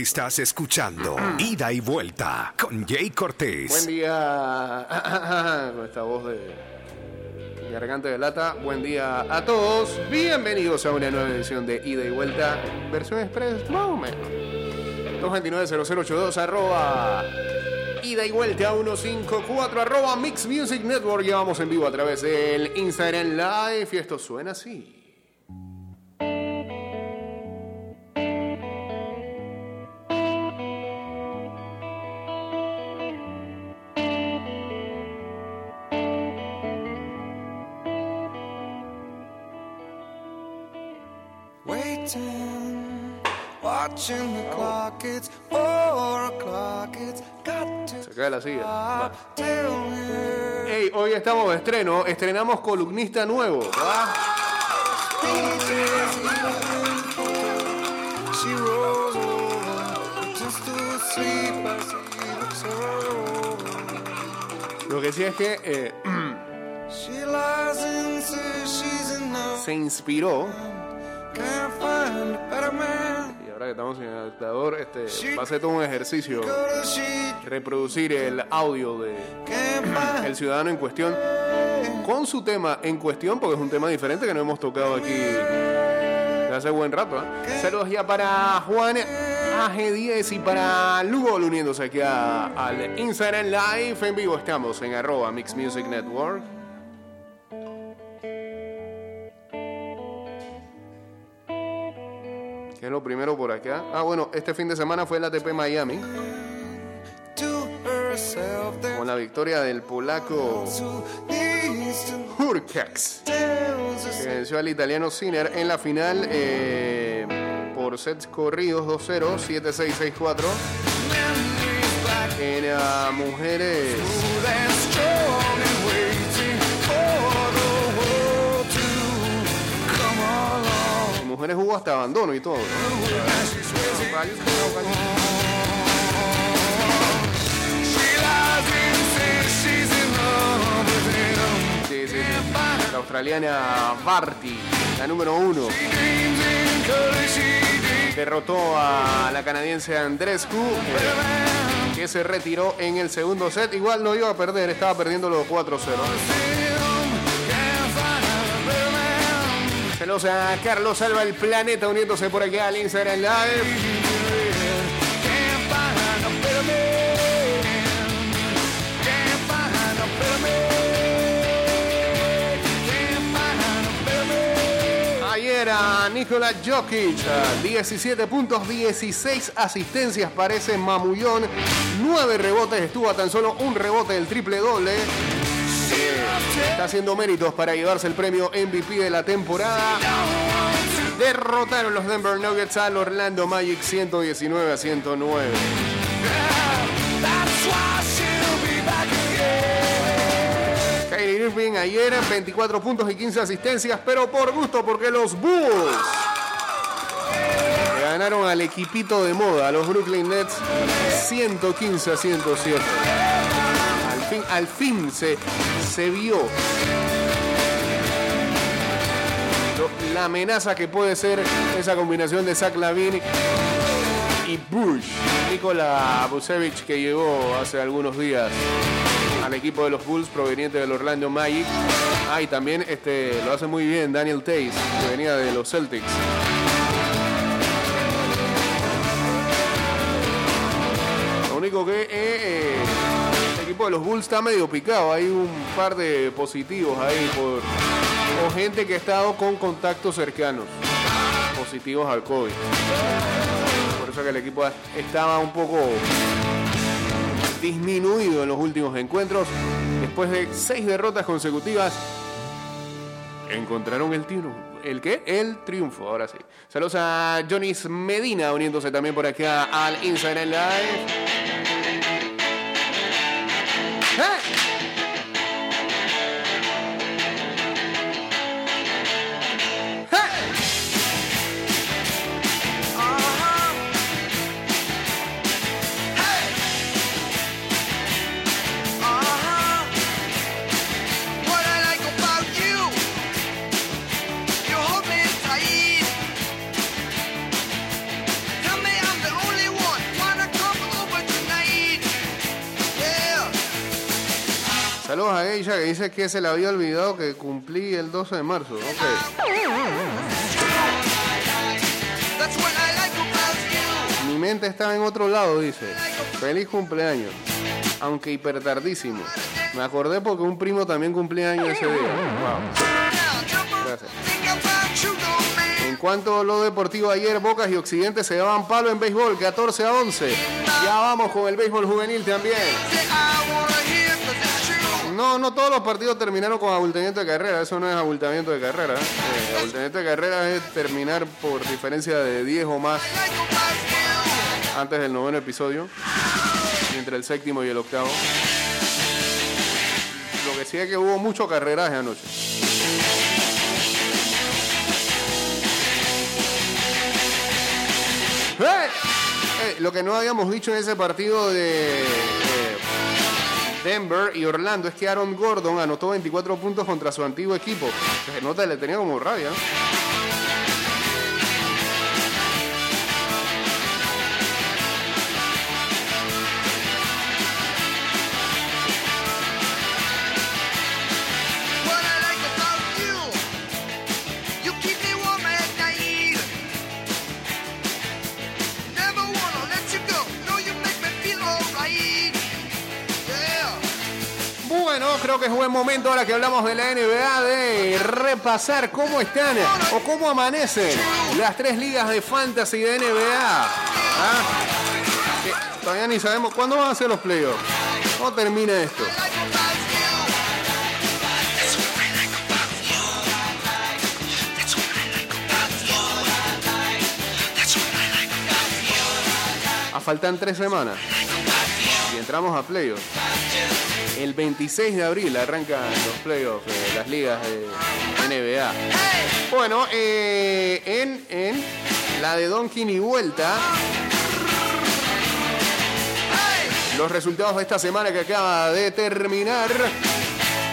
Estás escuchando Ida y Vuelta con Jay Cortés. Buen día con esta voz de garganta de lata. Buen día a todos. Bienvenidos a una nueva edición de Ida y Vuelta, versión express, más o menos. 229-0082, arroba ida y vuelta 154, arroba Mix Music Network. Ya vamos en vivo a través del Instagram Live y esto suena así. Se cae la silla. Va. Hey, hoy estamos de estreno. Estrenamos columnista nuevo. Lo que sí es que eh, se inspiró. Que estamos en el adaptador, este, va a ser todo un ejercicio reproducir el audio de el ciudadano en cuestión con su tema en cuestión, porque es un tema diferente que no hemos tocado aquí desde hace buen rato. ¿eh? Saludos ya para Juan AG10 y para Lugo uniéndose aquí a- al Instagram Live en vivo. Estamos en arroba Mix Music Network. ¿Qué es lo primero por acá? Ah, bueno, este fin de semana fue el ATP Miami con la victoria del polaco us que venció al italiano Sinner en la final eh, por sets corridos 2-0, 7-6-6-4. memories black En ah, mujeres, mujeres hubo hasta abandono y todo. Sí. La australiana Barty, la número uno, derrotó a la canadiense Andrescu, eh, que se retiró en el segundo set. Igual no iba a perder, estaba perdiendo los 4-0. Saludos a Carlos Salva el Planeta uniéndose por aquí al Instagram Live. Ayer a Nikola Jokic, a 17 puntos, 16 asistencias para ese mamullón, 9 rebotes, estuvo a tan solo un rebote del triple doble. Está haciendo méritos para llevarse el premio MVP de la temporada. Derrotaron los Denver Nuggets al Orlando Magic 119 a 109. That's why she'll be back again. Kyrie Irving ayer 24 puntos y 15 asistencias, pero por gusto porque los Bulls ganaron al equipito de moda, los Brooklyn Nets 115 a 107. Fin, al fin se, se vio la amenaza que puede ser esa combinación de Zach Lavin y Bush. Nikola Vucevic que llegó hace algunos días al equipo de los Bulls proveniente del Orlando Magic. Ah, también este, lo hace muy bien Daniel Tays, que venía de los Celtics. Lo único que eh, eh, de los Bulls está medio picado. Hay un par de positivos ahí por gente que ha estado con contactos cercanos positivos al COVID. Por eso que el equipo estaba un poco disminuido en los últimos encuentros. Después de seis derrotas consecutivas, encontraron el triunfo. ¿El qué? El triunfo, ahora sí. Saludos a Jonis Medina uniéndose también por acá al Instagram Live. Saludos a ella que dice que se le había olvidado que cumplí el 12 de marzo. Mi mente estaba en otro lado, dice. Feliz cumpleaños. Aunque hipertardísimo. Me acordé porque un primo también cumplía años ese día. Wow. Gracias. En cuanto a lo deportivo, ayer Bocas y Occidente se daban palo en béisbol, 14 a 11. Ya vamos con el béisbol juvenil también. No, no todos los partidos terminaron con abultamiento de carrera. Eso no es abultamiento de carrera. Eh, abultamiento de carrera es terminar por diferencia de 10 o más antes del noveno episodio. Entre el séptimo y el octavo. Lo que sí es que hubo mucho carreraje anoche. ¡Eh! Eh, lo que no habíamos dicho en ese partido de eh, Denver y Orlando es que Aaron Gordon anotó 24 puntos contra su antiguo equipo. Se nota, le tenía como rabia. Que es buen momento ahora que hablamos de la NBA de repasar cómo están o cómo amanecen las tres ligas de fantasy de NBA. ¿Ah? Que todavía ni sabemos cuándo van a ser los playoffs. ¿Cómo termina esto? Like about you. That's what I like about you. That's what I like about you. That's what I like about you. A faltan tres semanas y entramos a playoffs. El 26 de abril arrancan los playoffs de las ligas de NBA. Bueno, eh, en, en la de Donkin y vuelta, los resultados de esta semana que acaba de terminar.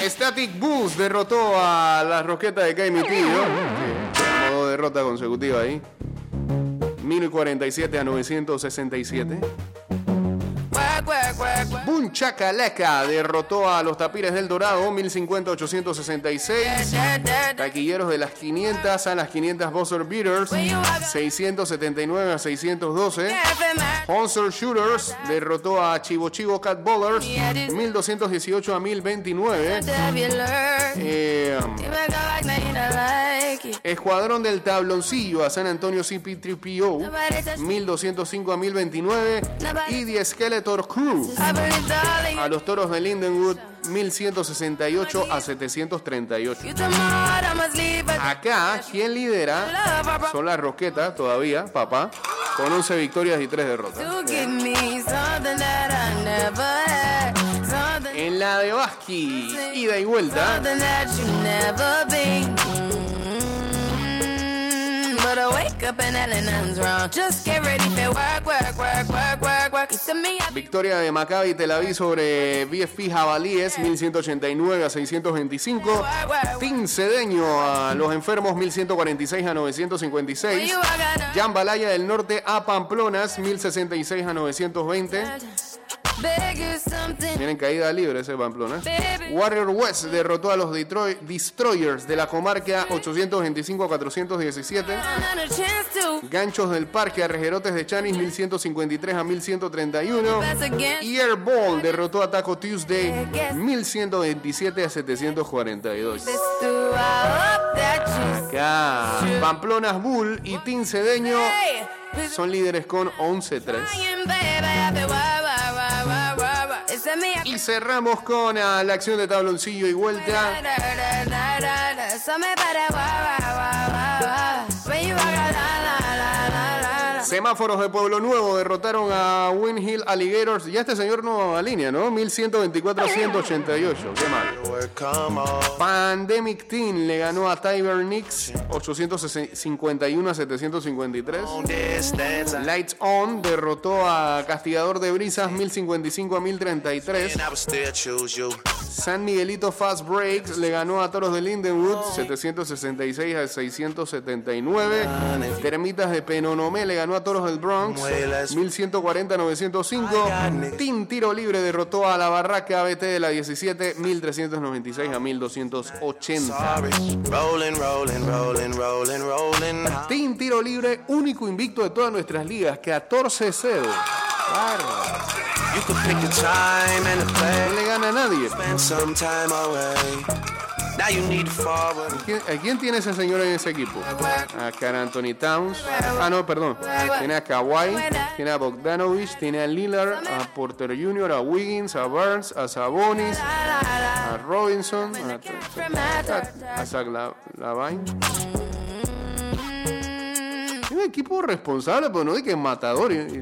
Static Bulls derrotó a la Roqueta de Caimitillo. Sí, modo derrota consecutiva ahí. 1047 a 967. Boom derrotó a los Tapires del Dorado 1050 a 866. Da, da, da. Taquilleros de las 500 a las 500 Buzzer Beaters 679 a 612. Sponsor Shooters derrotó a Chivo Chivo Cat Bowlers 1218 a 1029. Have you learned? Eh. Escuadrón del Tabloncillo a San Antonio CP3PO Nobody touch me. 1205 a 1029. Y The Skeletor Crew a los Toros de Lindenwood 1168 a 738. you took my heart, I must leave, but Acá, quien lidera son las Roquetas todavía, papá, con 11 victorias y 3 derrotas. En la de Basqui, ida y vuelta, But I wake up and nothing's wrong. Just get ready for work, work, work, work, work, work. To me, victoria de Maccabi Tel Aviv sobre BFP Jabalíes 1189 a 625. work, work. Team Cedeño a los enfermos 1146 a When 956. you walk out, Jambalaya del Norte a Pamplonas 1066 a 920. Tienen caída libre ese Pamplona. baby. Warrior West derrotó a los Detroit Destroyers de la comarca 825 a 417. Not a chance to Ganchos del Parque a Rejerotes de Chanis 1153 a 1131. pass again. Y Airball derrotó a Taco Tuesday 1127 a 742. This do I hope that you Acá, Pamplonas Bull y Team Cedeño son líderes con 11-3. Y cerramos con ah, la acción de tabloncillo y vuelta. Semáforos de Pueblo Nuevo derrotaron a Win Hill Alligators. Ya este señor no alinea, ¿no? 1124 a 188. Qué mal. Pandemic Teen le ganó a Tiber Knicks 851 a 753. Lights On derrotó a Castigador de Brisas 1055 a 1033. San Miguelito Fast Breaks le ganó a Toros de Lindenwood 766 a 679. Termitas de Penonomé le ganó a a Toros del Bronx 1140-905. Team Tiro Libre derrotó a la Barraca BT de la 17 1396 a 1280. Sorry. Rolling, rolling, rolling, rolling, rolling. Team Tiro Libre, único invicto de todas nuestras ligas, 14-0. You could pick a time and a No place. le gana a nadie. Spend some time away. Now you need to forward. ¿Quién, a quién tiene ese señor en ese equipo? A Carl Anthony Towns. Ah, no, perdón. Tiene a Kawhi, tiene a Bogdanovich, tiene a Lillard, a Porter Jr., a Wiggins, a Burns, a Sabonis, a Robinson, a, a Zach La- Lavine. Es un equipo responsable, pero no de que es matador. Y,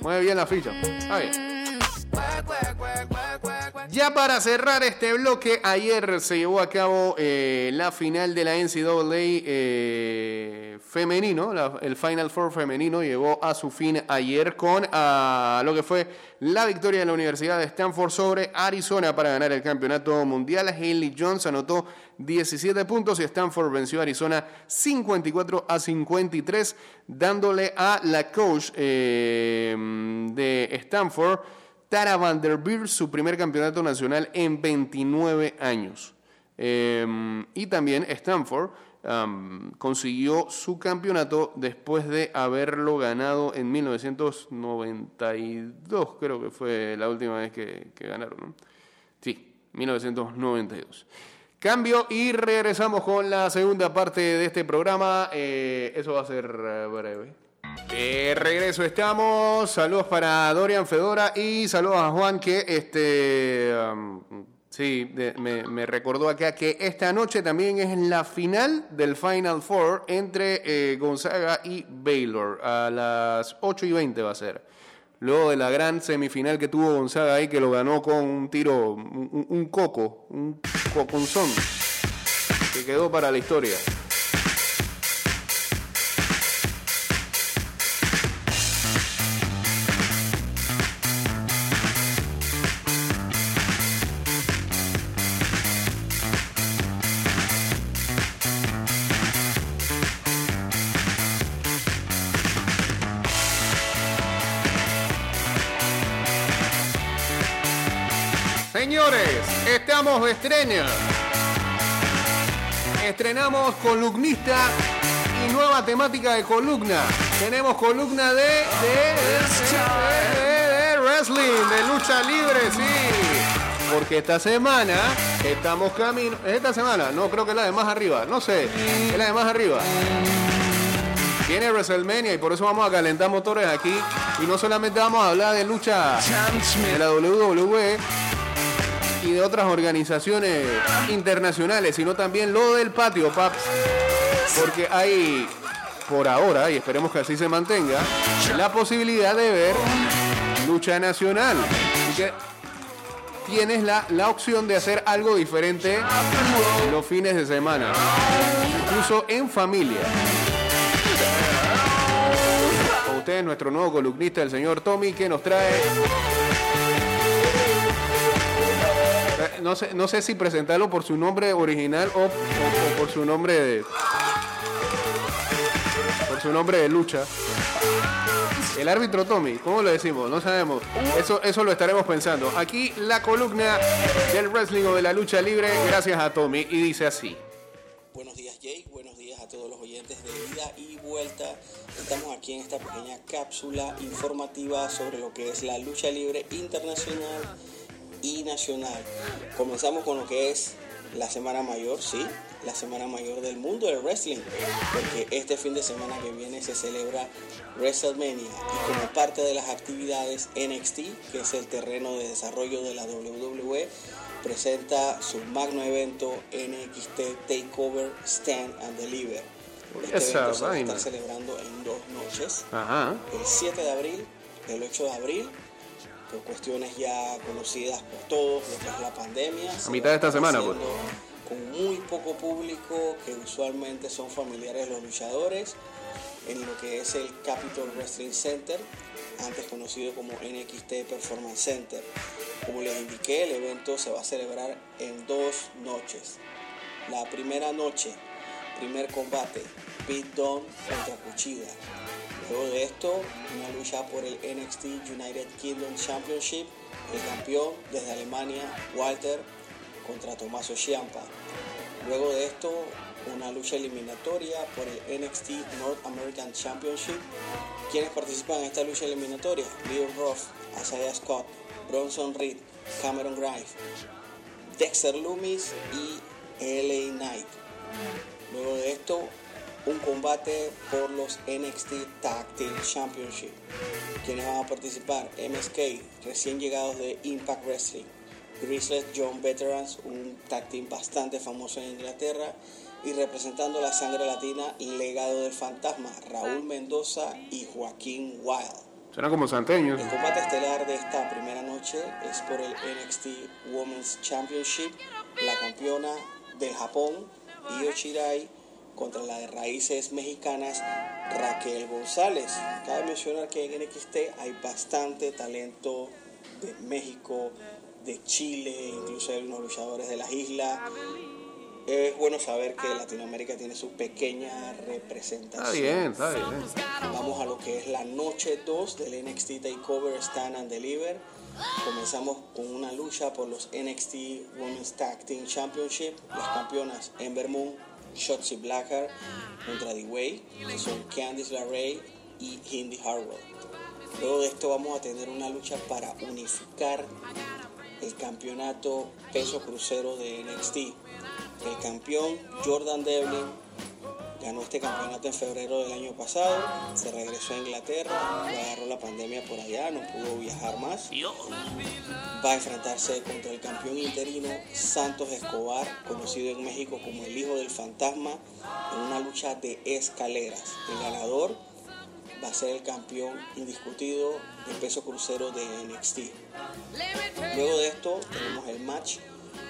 mueve bien la ficha. Está bien. Ya para cerrar este bloque, ayer se llevó a cabo eh, la final de la NCAA eh, femenino, el Final Four femenino llegó a su fin ayer con ah, lo que fue la victoria de la Universidad de Stanford sobre Arizona para ganar el campeonato mundial. Haley Jones anotó 17 puntos y Stanford venció a Arizona 54 a 53, dándole a la coach eh, de Stanford. Tara Vanderbilt su primer campeonato nacional en 29 años. Eh, y también Stanford consiguió su campeonato después de haberlo ganado en 1992, creo que fue la última vez que, que ganaron. Sí, 1992. Cambio y regresamos con la segunda parte de este programa. Eh, eso va a ser eh, breve. De regreso estamos. Saludos para Dorian Fedora y saludos a Juan que este um, sí me, recordó acá que esta noche también es la final del Final Four entre eh, Gonzaga y Baylor. A las 8 y 20 va a ser. Luego de la gran semifinal que tuvo Gonzaga ahí, que lo ganó con un tiro, un, un- un coco, un coconzón, que quedó para la historia. Estreno. Estrenamos columnista y nueva temática de columna. Tenemos columna de, de, de- de- de wrestling, de lucha libre, sí. Porque esta semana estamos camino. ¿Es esta semana? No, creo que es la de más arriba. No sé. Es la de más arriba. Viene WrestleMania y por eso vamos a calentar motores aquí. Y no solamente vamos a hablar de lucha de la WWE y de otras organizaciones internacionales, sino también lo del patio, paps. Porque hay, por ahora, y esperemos que así se mantenga, la posibilidad de ver lucha nacional. Así que tienes la, la opción de hacer algo diferente los fines de semana, incluso en familia. Con ustedes, nuestro nuevo columnista, el señor Tommy, que nos trae No sé, no sé si presentarlo por su nombre original o, por su nombre de. Por su nombre de lucha. El árbitro Tommy, ¿cómo lo decimos? No sabemos. Eso, eso lo estaremos pensando. Aquí la columna del wrestling o de la lucha libre, gracias a Tommy, y dice así. Buenos días Jake, buenos días a todos los oyentes de ida y vuelta. Estamos aquí en esta pequeña cápsula informativa sobre lo que es la lucha libre internacional y nacional. Comenzamos con lo que es la Semana Mayor, sí, la Semana Mayor del mundo del wrestling, porque este fin de semana que viene se celebra WrestleMania y como parte de las actividades NXT, que es el terreno de desarrollo de la WWE, presenta su magno evento NXT Takeover Stand and Deliver. Este evento se va a estar celebrando en dos noches Ajá. el 7 de abril, el 8 de abril, por cuestiones ya conocidas por todos, lo que es la pandemia. se mitad de esta a semana, pues. Con muy poco público, que usualmente son familiares de los luchadores, en lo que es el Capitol Wrestling Center, antes conocido como NXT Performance Center. Como les indiqué, el evento se va a celebrar en dos noches. La primera noche, primer combate, Pete Dunne contra Cuchilla. Luego de esto, una lucha por el NXT United Kingdom Championship. El campeón desde Alemania, Walter, contra Tommaso Ciampa. Luego de esto, una lucha eliminatoria por el NXT North American Championship. ¿Quiénes participan en esta lucha eliminatoria? Leo Ruff, Isaiah Scott, Bronson Reed, Cameron Grimes, Dexter Loomis y LA Knight. Luego de esto, un combate por los NXT Tag Team Championship. ¿Quiénes van a participar? MSK, recién llegados de Impact Wrestling. Grizzly John Veterans, un tag team bastante famoso en Inglaterra. Y representando la sangre latina, Legado del Fantasma, Raúl Mendoza y Joaquín Wild. Suena como santeños. El combate estelar de esta primera noche es por el NXT Women's Championship. La campeona del Japón, Io Shirai, contra la de raíces mexicanas, Raquel González. Cabe mencionar que en NXT hay bastante talento de México, de Chile, incluso hay unos luchadores de las islas. Es bueno saber que Latinoamérica tiene su pequeña representación. Está bien, está bien. Vamos a lo que es la noche 2 del NXT Takeover Stand and Deliver. Comenzamos con una lucha por los NXT Women's Tag Team Championship. Las campeonas Ember Moon, Shotzi Blackheart contra The Way, que son Candice LeRae y Indy Hartwell. Luego de esto vamos a tener una lucha para unificar el campeonato peso crucero de NXT. El campeón Jordan Devlin ganó este campeonato en febrero del año pasado, se regresó a Inglaterra, agarró la pandemia por allá, no pudo viajar más. Va a enfrentarse contra el campeón interino Santos Escobar, conocido en México como el Hijo del Fantasma, en una lucha de escaleras. El ganador va a ser el campeón indiscutido del peso crucero de NXT. Luego de esto tenemos el match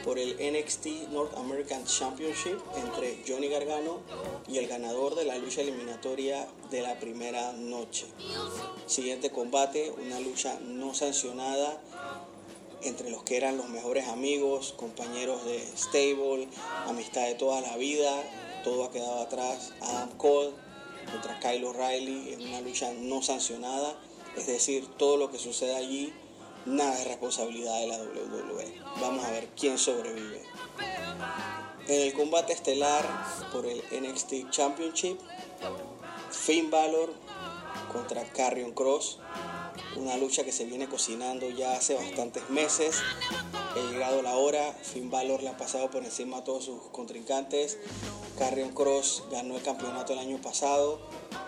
por el NXT North American Championship entre Johnny Gargano y el ganador de la lucha eliminatoria de la primera noche. Siguiente combate, una lucha no sancionada entre los que eran los mejores amigos, compañeros de stable, amistad de toda la vida, todo ha quedado atrás. Adam Cole contra Kyle O'Reilly en una lucha no sancionada, es decir, todo lo que sucede allí nada es responsabilidad de la WWE. Vamos a ver quién sobrevive. En el combate estelar por el NXT Championship, Finn Balor contra Carrion Cross. Una lucha que se viene cocinando ya hace bastantes meses. Ha llegado la hora. Finn Balor le ha pasado por encima a todos sus contrincantes. Carrion Cross ganó el campeonato el año pasado,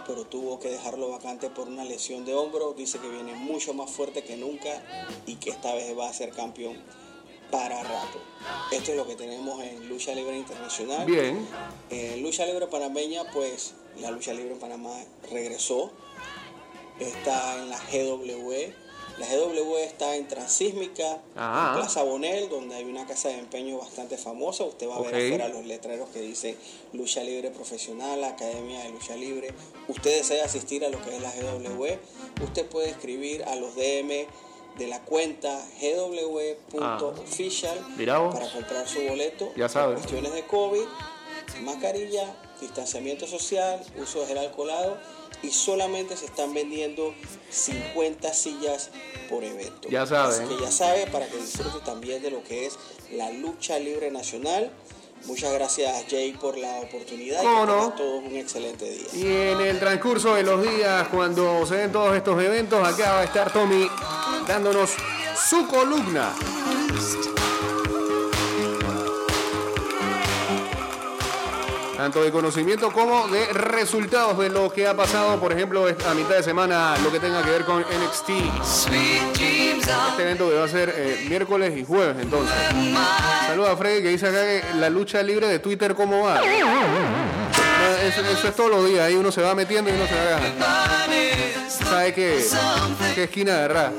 pero tuvo que dejarlo vacante por una lesión de hombro. Dice que viene mucho más fuerte que nunca y que esta vez va a ser campeón para rato. Esto es lo que tenemos en Lucha Libre Internacional. Bien. En Lucha Libre Panameña, pues la Lucha Libre en Panamá regresó. Está en la GW. La GW está en Transísmica, Ajá. en Plaza Bonel, donde hay una casa de empeño bastante famosa. Usted va a ver afuera los letreros que dicen Lucha Libre Profesional, Academia de Lucha Libre. Usted desea asistir a lo que es la GW, usted puede escribir a los DM de la cuenta gw.official vos. para comprar su boleto. Ya sabe. Por cuestiones de COVID, mascarilla, distanciamiento social, uso de gel alcoholado y solamente se están vendiendo 50 sillas por evento. Ya sabe. Así que ya sabe para que disfrute también de lo que es la lucha libre nacional. Muchas gracias Jay por la oportunidad y ¿Cómo que no? tengan todos un excelente día. Y en el transcurso de los días, cuando se den todos estos eventos, acá va a estar Tommy dándonos su columna. Tanto de conocimiento como de resultados de lo que ha pasado, por ejemplo, a mitad de semana, lo que tenga que ver con NXT. Este evento que va a ser eh, miércoles y jueves, entonces. Saluda a Freddy que dice acá que la lucha libre de Twitter, ¿cómo va? Ah, Eso, es todos los días, ahí uno se va metiendo y uno se agarra. ¿Sabe qué? ¿Qué esquina agarrar?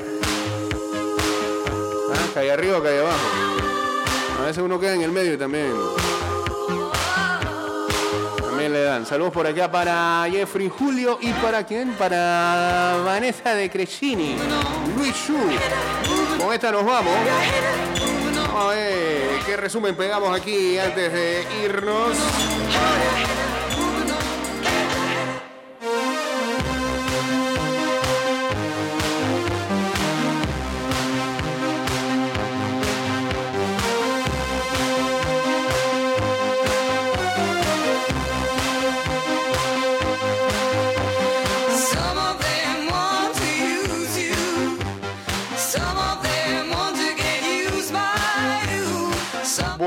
Ah, calle arriba, calle abajo. A veces uno queda en el medio y también. Saludos por acá para Jeffrey Julio y para quién? Para Vanessa de Crescini. Luis Shu. Con esta nos. Vamos a ver qué resumen pegamos aquí antes de irnos.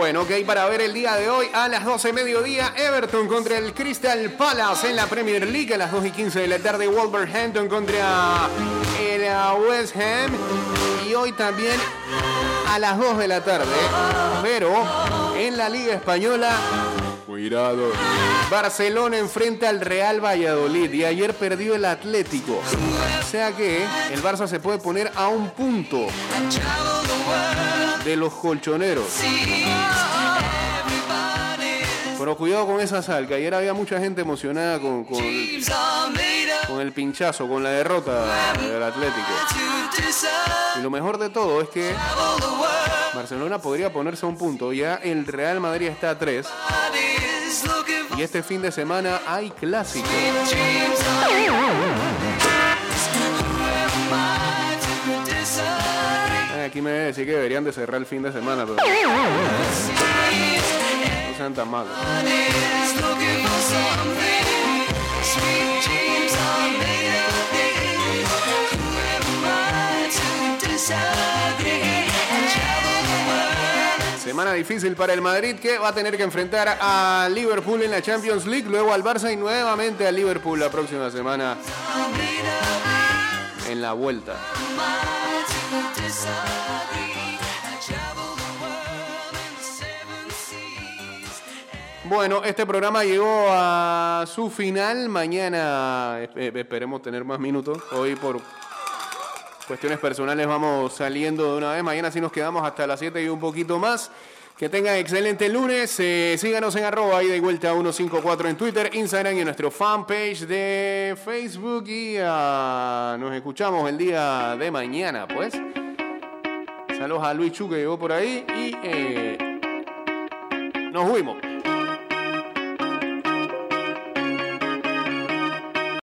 Bueno, ok, para ver el día de hoy a las 12 mediodía, Everton contra el Crystal Palace en la Premier League. A las 2 y 15 de la tarde, Wolverhampton contra el uh, West Ham. Y hoy también a las 2 de la tarde, pero en la Liga Española, cuidado, Barcelona enfrenta al Real Valladolid y ayer perdió el Atlético. O sea que el Barça se puede poner a un punto de los colchoneros. Pero cuidado con esa sal, que ayer había mucha gente emocionada con, con, con el pinchazo, con la derrota del Atlético. Y lo mejor de todo es que Barcelona podría ponerse a un punto. Ya el Real Madrid está a tres. Y este fin de semana hay clásico. Aquí me debe decir que deberían de cerrar el fin de semana, pero no sean tan malos. Semana difícil para el Madrid que va a tener que enfrentar a Liverpool en la Champions League, luego al Barça y nuevamente al Liverpool la próxima semana en la vuelta. Bueno, este programa llegó a su final. Mañana eh, esperemos tener más minutos. Hoy por cuestiones personales vamos saliendo de una vez. Mañana sí nos quedamos hasta las 7 y un poquito más. Que tengan excelente lunes. Eh, síganos en arroba y de vuelta 154 en Twitter, Instagram y en nuestro fanpage de Facebook. Y ah, nos escuchamos el día de mañana, pues. Saludos a Luis Chu que llegó por ahí y eh, nos fuimos.